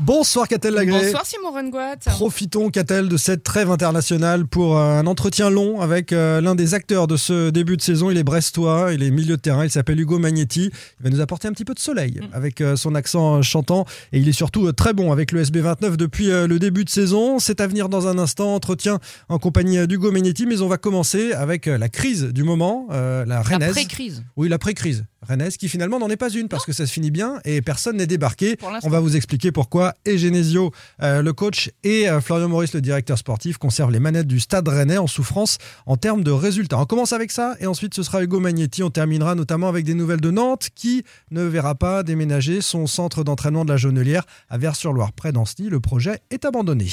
Bonsoir Catel Lagré. Bonsoir Simon Rengoat. Profitons, Catel, de cette trêve internationale pour euh, un entretien long avec euh, l'un des acteurs de ce début de saison. Il est brestois, il est milieu de terrain, il s'appelle Hugo Magnetti. Il va nous apporter un petit peu de soleil avec euh, son accent chantant et il est surtout très bon avec le SB29 depuis le début de saison. C'est à venir dans un instant, entretien en compagnie d'Hugo Magnetti, mais on va commencer avec la crise du moment, la Rennes. pré-crise. Oui, la pré-crise. Rennes qui finalement n'en est pas une parce que ça se finit bien et personne n'est débarqué. On va vous expliquer pourquoi et Genesio, euh, le coach, et euh, Florian Maurice, le directeur sportif, conservent les manettes du stade rennais en souffrance en termes de résultats. On commence avec ça et ensuite ce sera Hugo Magnetti. On terminera notamment avec des nouvelles de Nantes qui ne verra pas déménager son centre d'entraînement de la Jonelière à Vers-sur-Loire près d'Ancenis. Le projet est abandonné.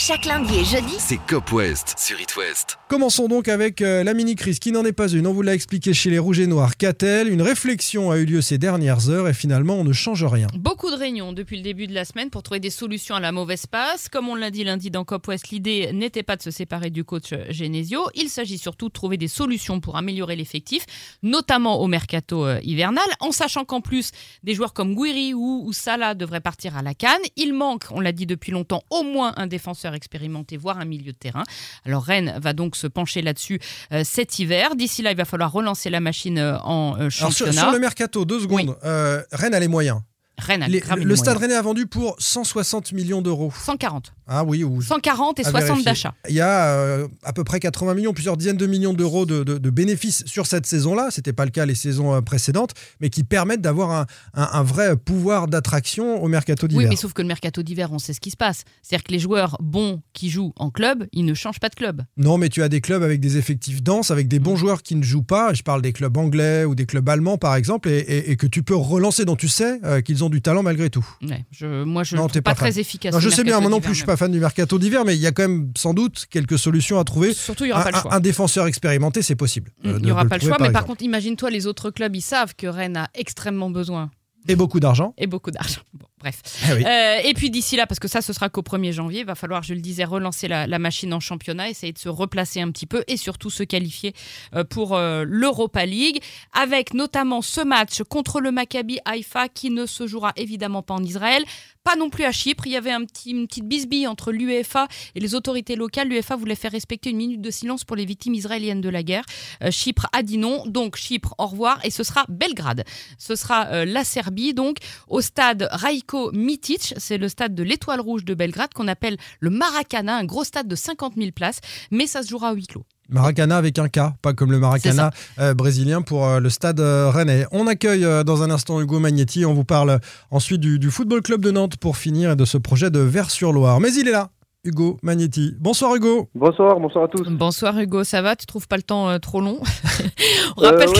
Chaque lundi et jeudi, C'est Cop West sur It West. Commençons donc avec euh, la mini-crise qui n'en est pas une. On vous l'a expliqué chez les Rouges et Noirs. Qu'a-t-elle? Une réflexion a eu lieu ces dernières heures et finalement on ne change rien. Beaucoup de réunions depuis le début de la semaine pour trouver des solutions à la mauvaise passe. Comme on l'a dit lundi dans Cop West, l'idée n'était pas de se séparer du coach Genesio. Il s'agit surtout de trouver des solutions pour améliorer l'effectif, notamment au mercato euh, hivernal, en sachant qu'en plus, des joueurs comme Guiri ou, ou Salah devraient partir à la canne. Il manque, on l'a dit depuis longtemps, au moins un défenseur expérimenté, voire un milieu de terrain. Alors Rennes va donc se pencher là-dessus euh, cet hiver. D'ici là, il va falloir relancer la machine euh, en euh, Alors sur, championnat. sur le mercato, deux secondes. Rennes a les moyens. Rennes a Les- le stade rennais a vendu pour 160 millions d'euros. 140. Ah oui, ou 140 et à 60 vérifier. d'achat. Il y a euh, à peu près 80 millions, plusieurs dizaines de millions d'euros de, de- de bénéfices sur cette saison-là. C'était pas le cas les saisons euh, précédentes, mais qui permettent d'avoir un, un- un vrai pouvoir d'attraction au mercato Oui, d'hiver. mais sauf que le mercato d'hiver, on sait ce qui se passe. C'est-à-dire que les joueurs bons qui jouent en club, ils ne changent pas de club. Non, mais tu as des clubs avec des effectifs denses, avec des bons Mm. joueurs qui ne jouent pas. Je parle des clubs anglais ou des clubs allemands, par exemple, et, et- et que tu peux relancer, dont tu sais euh, qu'ils ont du talent malgré tout. Ouais, je, moi, je ne trouve pas, très efficace. Non, je sais bien, moi non plus, je suis mais pas fan du mercato d'hiver, mais il y a quand même sans doute quelques solutions à trouver. Surtout, il n'y aura pas le choix. un défenseur expérimenté, c'est possible. Mm, euh, il n'y aura pas le choix, mais par contre, imagine-toi, les autres clubs, ils savent que Rennes a extrêmement besoin Et beaucoup d'argent. et beaucoup d'argent. Bon, bref. Oui. Euh, et puis d'ici là, parce que ça, ce sera qu'au 1er janvier, il va falloir, je le disais, relancer la, la machine en championnat, essayer de se replacer un petit peu et surtout se qualifier euh, pour euh, l'Europa League, avec notamment ce match contre le Maccabi Haïfa qui ne se jouera évidemment pas en Israël, pas non plus à Chypre. Il y avait un petit, une petite bisbille entre l'UEFA et les autorités locales. L'UEFA voulait faire respecter une minute de silence pour les victimes israéliennes de la guerre. Chypre a dit non, donc Chypre, au revoir, et ce sera Belgrade. Ce sera la Serbie, donc au stade Mitic, c'est le stade de l'Étoile Rouge de Belgrade qu'on appelle le Maracana, un gros stade de 50 000 places, mais ça se jouera à huis clos. Maracana avec un K, pas comme le Maracana euh, brésilien pour euh, le stade euh, rennais. On accueille euh, dans un instant Hugo Magnetti. On vous parle ensuite du, du Football Club de Nantes pour finir et de ce projet de Vers-sur-Loire. Mais il est là, Hugo Magnetti. Bonsoir Hugo. Bonsoir, bonsoir à tous. Bonsoir Hugo, ça va? Tu trouves pas le temps euh, trop long? On Euh, rappelle ouais,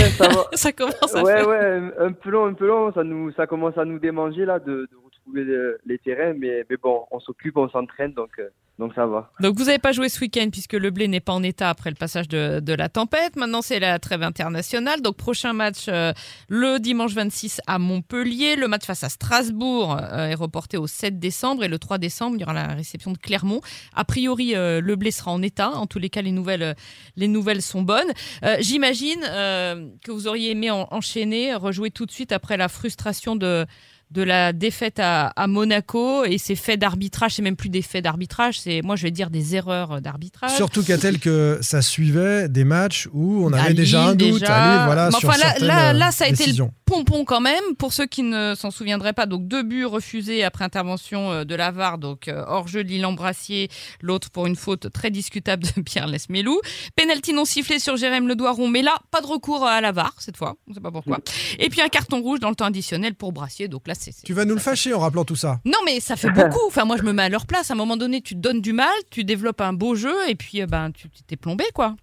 que ça commence à Ouais, faire. ouais, un, un peu long, un peu long. Ça nous, ça commence à nous démanger là de, de les terrains, mais, mais bon, on s'occupe, on s'entraîne, donc, euh, donc ça va. Donc vous n'avez pas joué ce week-end puisque le blé n'est pas en état après le passage de, la tempête. Maintenant c'est la trêve internationale. Donc prochain match euh, le dimanche 26 à Montpellier. Le match face à Strasbourg euh, est reporté au 7 décembre et le 3 décembre il y aura la réception de Clermont. A priori le blé sera en état. En tous les cas les nouvelles, les nouvelles sont bonnes. J'imagine que vous auriez aimé en- enchaîner, rejouer tout de suite après la frustration de de la défaite à, à Monaco et ces faits d'arbitrage, c'est même plus des faits d'arbitrage, c'est moi je vais dire des erreurs d'arbitrage. Surtout qu'a-t-elle que ça suivait des matchs où on avait déjà un doute déjà. Lille, voilà, sur enfin, là- là- là, ça a été le. Pompon quand même, pour ceux qui ne s'en souviendraient pas, donc deux buts refusés après intervention euh, de Lavar, donc euh, hors-jeu de Lille Brassier, l'autre pour une faute très discutable de Pierre Lesmelou. Penalty non sifflé sur Jérém Ledoiron, mais là, pas de recours à Lavar cette fois, on ne sait pas pourquoi. Et puis un carton rouge dans le temps additionnel pour Brassier, donc là c'est... c'est- Tu vas nous le fâcher en rappelant tout ça. Non, mais ça fait beaucoup. Enfin, moi, je me mets à leur place. À un moment donné, tu te donnes du mal, tu développes un beau jeu, et puis, euh, ben, tu t'es plombé, quoi.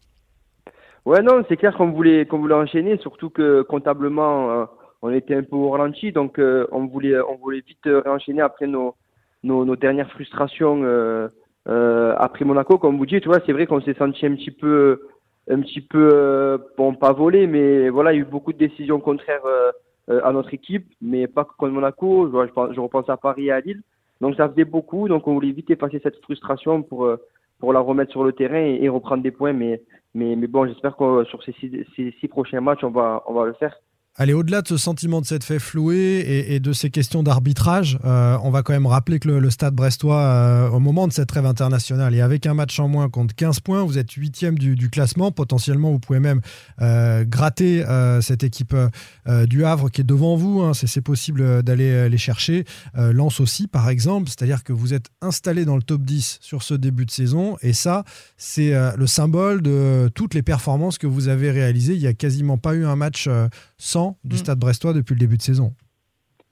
Ouais, non, c'est clair qu'on voulait, qu'on voulait enchaîner, surtout que comptablement, euh, on était un peu au ralenti, donc euh, on voulait, on voulait vite euh, réenchaîner après nos, nos, nos dernières frustrations euh, euh, après Monaco. Comme vous dites, tu vois, c'est vrai qu'on s'est senti un petit peu, un petit peu, euh, bon, pas volé, mais voilà, il y a eu beaucoup de décisions contraires euh, euh, à notre équipe, mais pas contre Monaco. Je, je je repense à Paris et à Lille. Donc ça faisait beaucoup, donc on voulait vite effacer cette frustration pour, euh, pour la remettre sur le terrain et, et reprendre des points. Mais, mais, mais bon, j'espère que sur ces six, ces six prochains matchs, on va, on va le faire. Allez, au-delà de ce sentiment de s'être fait flouer et, de ces questions d'arbitrage, euh, on va quand même rappeler que le, stade brestois, euh, au moment de cette trêve internationale et avec un match en moins, compte 15 points. Vous êtes huitième du, classement. Potentiellement, vous pouvez même euh, gratter cette équipe du Havre qui est devant vous. Hein. C'est possible d'aller les chercher. Lance aussi, par exemple. C'est-à-dire que vous êtes installé dans le top 10 sur ce début de saison. Et ça, c'est le symbole de toutes les performances que vous avez réalisées. Il n'y a quasiment pas eu un match sans du Mm. stade brestois depuis le début de saison.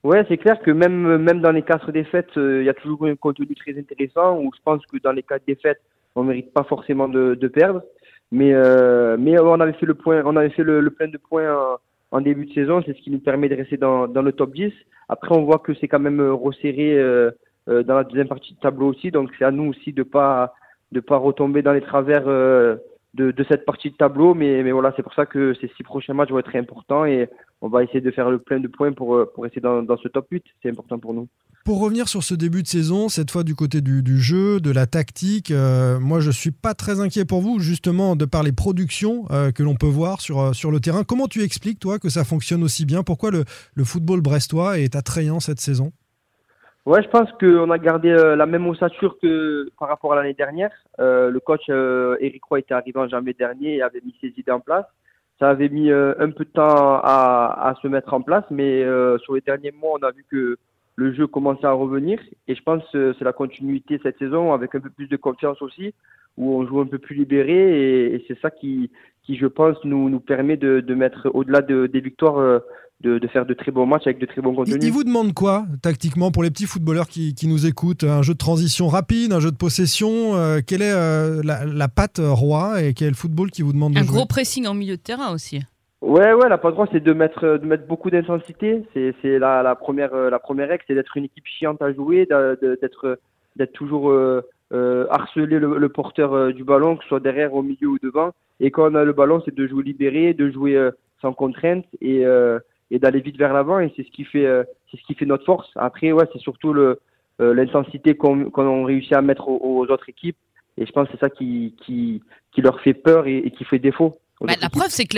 Ouais, c'est clair que même, même dans les quatre défaites, euh, il y a toujours un contenu très intéressant où je pense que dans les quatre défaites, on mérite pas forcément de, de perdre. Mais, euh, mais on avait fait le point, on avait fait le, le plein de points en, en début de saison, c'est ce qui nous permet de rester dans, dans le top 10. Après, on voit que c'est quand même resserré euh, dans la deuxième partie du tableau aussi, donc c'est à nous aussi de pas de pas retomber dans les travers de, cette partie de tableau. Mais, mais voilà, c'est pour ça que ces six prochains matchs vont être importants et on va essayer de faire le plein de points pour, euh, pour rester dans, dans ce top 8. C'est important pour nous. Pour revenir sur ce début de saison, cette fois du côté du, jeu, de la tactique, euh, moi je suis pas très inquiet pour vous, justement de par les productions euh, que l'on peut voir sur, sur le terrain. Comment tu expliques, toi, que ça fonctionne aussi bien? Pourquoi le football brestois est attrayant cette saison? Ouais, je pense qu'on a gardé euh, la même ossature que par rapport à l'année dernière. Euh, le coach euh, Eric Roy était arrivé en janvier dernier et avait mis ses idées en place. Ça avait mis euh, un peu de temps à, à se mettre en place, mais euh, sur les derniers mois, on a vu que le jeu commençait à revenir. Et je pense que c'est la continuité cette saison avec un peu plus de confiance aussi, où on joue un peu plus libéré. Et, c'est ça qui, qui, je pense, nous, nous permet de, de mettre au-delà de, des victoires, de, de faire de très bons matchs avec de très bons il, contenus. il vous demande quoi, tactiquement, pour les petits footballeurs qui, qui nous écoutent Un jeu de transition rapide, un jeu de possession euh, Quelle est euh, la, la patte euh, roi et quel est le football qui vous demande de Un jouer gros pressing en milieu de terrain aussi. Ouais, ouais, la pas droit, c'est de mettre, de mettre beaucoup d'intensité. C'est, c'est la, la première, la première règle, c'est d'être une équipe chiante à jouer, d'être, d'être toujours euh, euh, harceler le, le porteur euh, du ballon, que ce soit derrière, au milieu ou devant. Et quand on a le ballon, c'est de jouer libéré, de jouer euh, sans contrainte et, euh, et d'aller vite vers l'avant. Et c'est ce qui fait, euh, c'est ce qui fait notre force. Après, ouais, c'est surtout le, euh, l'intensité qu'on, qu'on réussit à mettre aux, aux autres équipes. Et je pense que c'est ça qui, qui, qui leur fait peur et, et qui fait défaut. Bah, la preuve, c'est que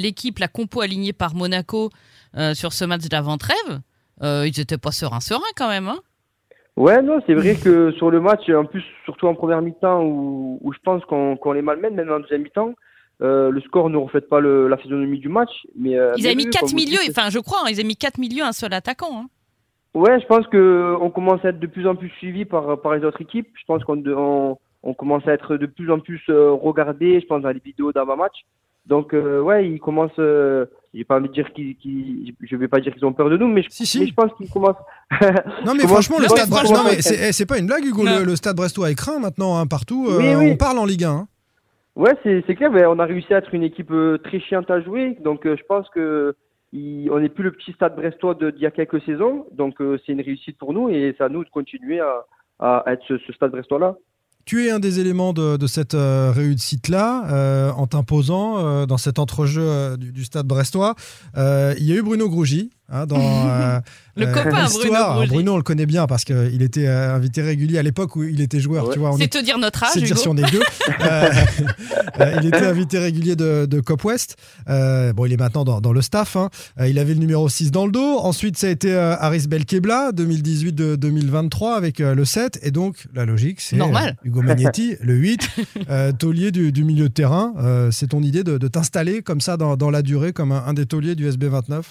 l'équipe, la compo alignée par Monaco euh, sur ce match d'avant-trêve, euh, ils étaient pas sereins, sereins quand même. Hein Ouais, non, c'est vrai que sur le match, en plus, surtout en première mi-temps, où, où je pense qu'on qu'on les malmène, même en deuxième mi-temps, euh, le score ne reflète pas le, la physionomie du match. Mais, euh, ils mais avaient mis oui, 4 comme vous milieux, enfin je crois, hein, ils avaient mis 4 milieux, un seul attaquant. hein. Ouais, je pense que on commence à être de plus en plus suivi par, par les autres équipes. Je pense qu'on on, on commence à être de plus en plus euh, regardé, je pense, dans les vidéos d'avant-match. Donc, euh, ouais, ils commencent. Euh, j'ai pas envie de dire qu'ils, je vais pas dire qu'ils ont peur de nous, mais je, Si, si. mais je pense qu'ils commencent. Non mais franchement, le stade c'est eh, c'est pas une blague, Hugo. Le, le stade brestois est craint maintenant hein, partout. euh, Oui, oui. On parle en Ligue 1. hein. Ouais, c'est clair. ben, on a réussi à être une équipe euh, très chiante à jouer. Donc, euh, je pense que on n'est plus le petit stade brestois d'il y a quelques saisons. Donc, euh, c'est une réussite pour nous et c'est à nous de continuer à, être ce, stade brestois-là. Tu es un des éléments de, cette réussite-là, en t'imposant dans cet entrejeu du, du stade brestois. Il y a eu Bruno Grougy hein, dans euh, Le copain Bruno l'histoire. Grougy. Bruno, on le connaît bien parce qu'il était euh, invité régulier à l'époque où il était joueur. Ouais. Tu vois, on C'est est- te dire notre âge, c'est dire si on est vieux. Euh, euh, il était invité régulier de, de Cop West. Euh, bon, il est maintenant dans, dans le staff. hein. Euh, il avait le numéro 6 dans le dos. Ensuite, ça a été euh, Aris Belkebla, 2018-2023 avec euh, le 7. Et donc, la logique, c'est Normal. euh, Hugo Magnetti, le 8, euh, taulier du, du milieu de terrain. Euh, c'est ton idée de, de t'installer comme ça dans, dans la durée, comme un, un des tauliers du SB29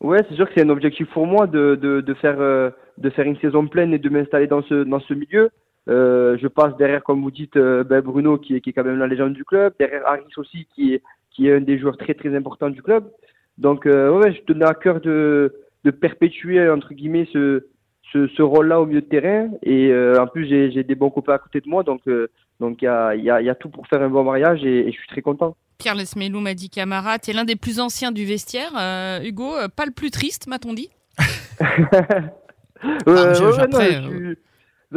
Ouais, c'est sûr que c'est un objectif pour moi de, de, de faire euh, de faire une saison pleine et de m'installer dans ce dans ce milieu. Euh, je passe derrière, comme vous dites, euh, ben Bruno qui est, qui est quand même la légende du club, derrière Harris aussi qui est qui est un des joueurs très très importants du club. Donc euh, ouais, je tenais à cœur de de perpétuer entre guillemets ce ce, ce rôle-là au milieu de terrain et euh, en plus j'ai des bons copains à côté de moi donc euh, donc il y a il y a, il y a tout pour faire un bon mariage et je suis très content. Pierre Lesmelou m'a dit Camara, tu es l'un des plus anciens du vestiaire. Euh, Hugo, euh, pas le plus triste, m'a-t-on dit je-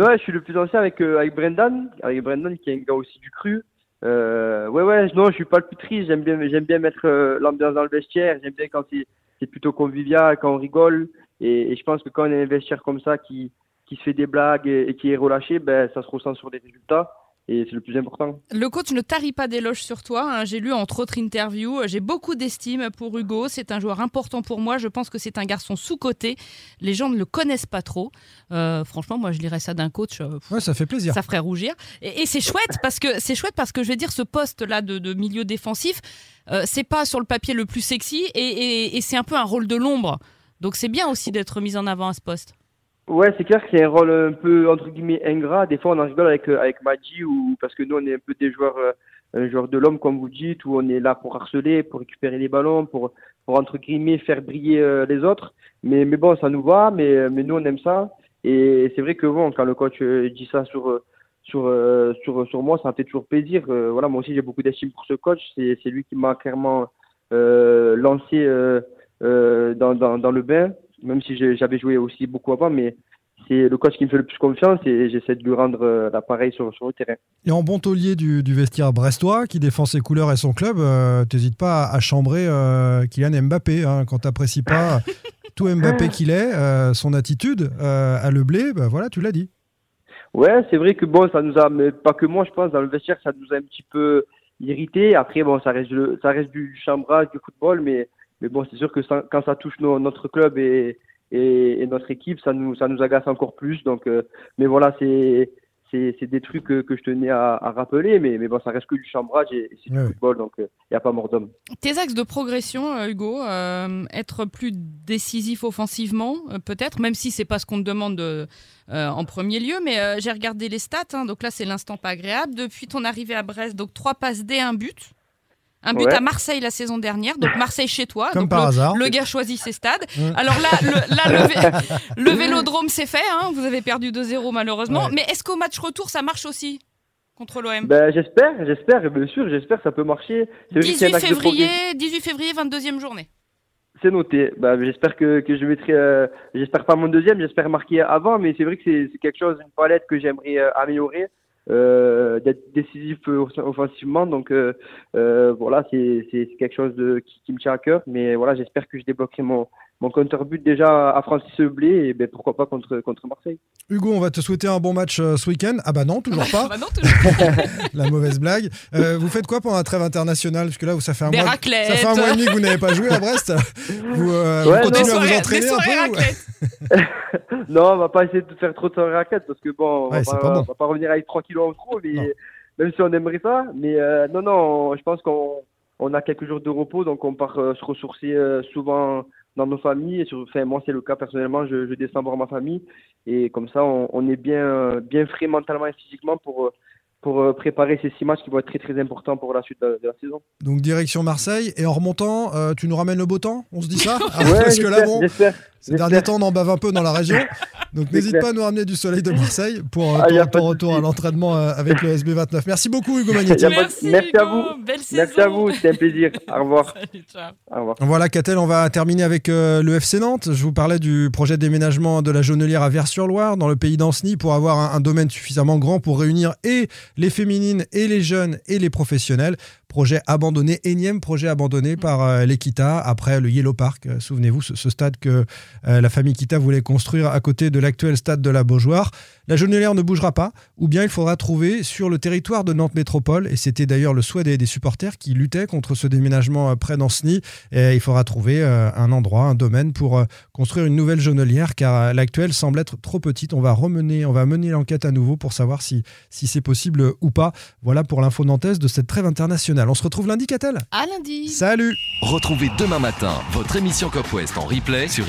ouais, je- suis, le plus ancien avec, euh, avec Brendan, avec Brendan qui est un gars aussi du cru. Euh, ouais, ouais, non, je suis pas le plus triste. J'aime bien, j'aime bien mettre euh, l'ambiance dans le vestiaire. J'aime bien quand c'est, c'est plutôt convivial, quand on rigole. Et, et je pense que quand on a un vestiaire comme ça qui, qui se fait des blagues et, et qui est relâché, ben, ça se ressent sur des résultats et c'est le plus important. Le coach ne tarit pas d'éloges sur toi. hein. J'ai lu entre autres interviews. J'ai beaucoup d'estime pour Hugo. C'est un joueur important pour moi. Je pense que c'est un garçon sous-coté. Les gens ne le connaissent pas trop. Euh, franchement, moi, je lirais ça d'un coach. euh, Ouais, ça fait plaisir. ça ferait rougir. Et, et c'est chouette parce que c'est chouette parce que je vais dire ce poste là de, de milieu défensif, euh, c'est pas sur le papier le plus sexy et, et- et c'est un peu un rôle de l'ombre. Donc c'est bien aussi d'être mis en avant à ce poste. Ouais, c'est clair que c'est un rôle un peu entre guillemets ingrat. Des fois, on en rigole avec euh, avec Madji ou parce que nous, on est un peu des joueurs, euh, un joueur de l'homme comme vous dites, où on est là pour harceler, pour récupérer les ballons, pour pour entre guillemets faire briller euh, les autres. Mais mais bon, ça nous va. Mais euh, mais nous, on aime ça. Et c'est vrai que bon, quand le coach euh, dit ça sur sur sur sur moi, ça me fait toujours plaisir. Voilà, moi aussi, j'ai beaucoup d'estime pour ce coach. C'est c'est lui qui m'a clairement lancé dans, dans dans le bain, même si j'avais joué aussi beaucoup avant, mais c'est le coach qui me fait le plus confiance et j'essaie de lui rendre euh, l'appareil sur, sur le terrain. Et en bon taulier du, du vestiaire brestois, qui défend ses couleurs et son club, euh, t'hésites pas à, à chambrer euh, Kylian Mbappé. hein, quand t'apprécies pas tout Mbappé qu'il est, euh, son attitude à le blé, bah voilà, tu l'as dit. Ouais, c'est vrai que bon, ça nous a, mais pas que moi, je pense, dans le vestiaire, ça nous a un petit peu irrité. Après, bon, ça reste, le, ça reste du chambrage, du football, mais, mais bon, c'est sûr que ça- quand ça touche nos- notre club et, et, et notre équipe, ça nous, ça nous agace encore plus. Donc, euh, mais voilà, c'est, c'est, c'est des trucs que, que je tenais à, à rappeler, mais, mais bon, ça reste que du chambrage et, et c'est du football, donc il n'y a pas mort d'homme. Tes axes de progression, euh, Hugo, euh, être plus décisif offensivement, euh, peut-être, même si c'est pas ce qu'on te demande de- euh, en premier lieu. Mais euh, j'ai regardé les stats, hein, donc là c'est l'instant pas agréable. Depuis ton arrivée à Brest, donc trois passes D, un but. Un but Ouais. à Marseille la saison dernière, donc Marseille chez toi. Comme donc par le, hasard. Le gars choisit ses stades. Mm. Alors là, le, là, le, vé- le vélodrome c'est fait, hein, vous avez perdu 2-0 malheureusement. Ouais. Mais est-ce qu'au match retour ça marche aussi contre l'OM Ben, j'espère, j'espère, bien sûr, j'espère que ça peut marcher. C'est vrai que c'est un 18 axe de février, progression. 18 février, 22e journée. C'est noté. Bah, j'espère que, que je mettrai, euh, j'espère pas mon deuxième, j'espère marquer avant, mais c'est vrai que c'est c'est quelque chose, une palette que j'aimerais euh, améliorer, euh, d'être décisif offensivement. Donc euh, euh, voilà, c'est c'est c'est quelque chose de, qui, qui me tient à cœur. Mais voilà, j'espère que je débloquerai mon, mon compteur but déjà à Francis Blé et ben, pourquoi pas contre, contre Marseille. Hugo, on va te souhaiter un bon match euh, ce week-end. Ah bah non, toujours pas. Bah non, toujours. la mauvaise blague. Euh, vous faites quoi pendant la trêve internationale? Parce que là, ça fait un Des mois. raclettes. Ça fait un mois et demi que vous n'avez pas joué à Brest. Vous, euh, Ouais, vous non. continuez à vous entraîner un peu. Non, on va pas essayer de faire trop de raquettes parce que bon, on, va pas, pas bon. on va pas revenir avec 3 kilos en trop, mais Non. même si on aimerait ça. Mais euh, non, non, je pense qu'on on a quelques jours de repos, donc on part euh, se ressourcer euh, souvent dans nos familles. Et sur, enfin, moi, c'est le cas personnellement, je, je descends voir ma famille et comme ça, on, on est bien, bien frais mentalement et physiquement pour, pour préparer ces six matchs qui vont être très très importants pour la suite de, de la saison. Donc direction Marseille. Et en remontant, euh, tu nous ramènes le beau temps? On se dit ça? Ah, Ouais, Parce que là, bon. Ces derniers temps, on en bave un peu dans la région. Donc n'hésite pas à nous ramener du soleil de Marseille pour, euh, Ah, ton retour à l'entraînement euh, avec le SB29. Merci beaucoup, Hugo Magnetti. Merci, merci à vous. Belle Merci saison. à vous, c'était un plaisir. Au revoir. Salut, ciao. Au revoir. Voilà, Catel, on va terminer avec euh, le FC Nantes. Je vous parlais du projet de déménagement de la Jaunelière à Vers-sur-Loire, dans le pays d'Anceny, pour avoir un, un domaine suffisamment grand pour réunir et les féminines, et les jeunes, et les professionnels. Projet abandonné, énième projet abandonné par euh, l'Equita après le Yellow Park. Euh, Souvenez-vous, ce, ce stade que la famille Kita voulait construire à côté de l'actuel stade de la Beaujoire. La Jaunelière ne bougera pas, ou bien il faudra trouver sur le territoire de Nantes Métropole, et c'était d'ailleurs le souhait des, des supporters qui luttaient contre ce déménagement euh, près d'Anceny, et il faudra trouver euh, un endroit, un domaine pour euh, construire une nouvelle jaunelière, car euh, l'actuelle semble être trop petite. On va remener, on va mener l'enquête à nouveau pour savoir si, si c'est possible ou pas. Voilà pour l'info nantaise de cette trêve internationale. On se retrouve lundi, Catel À lundi. Salut Retrouvez demain matin votre émission Cop West en replay sur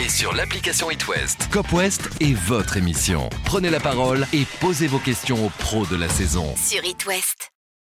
et sur l'application itwest. Cop West est votre émission. Prenez la parole et posez vos questions aux pros de la saison. Sur It West.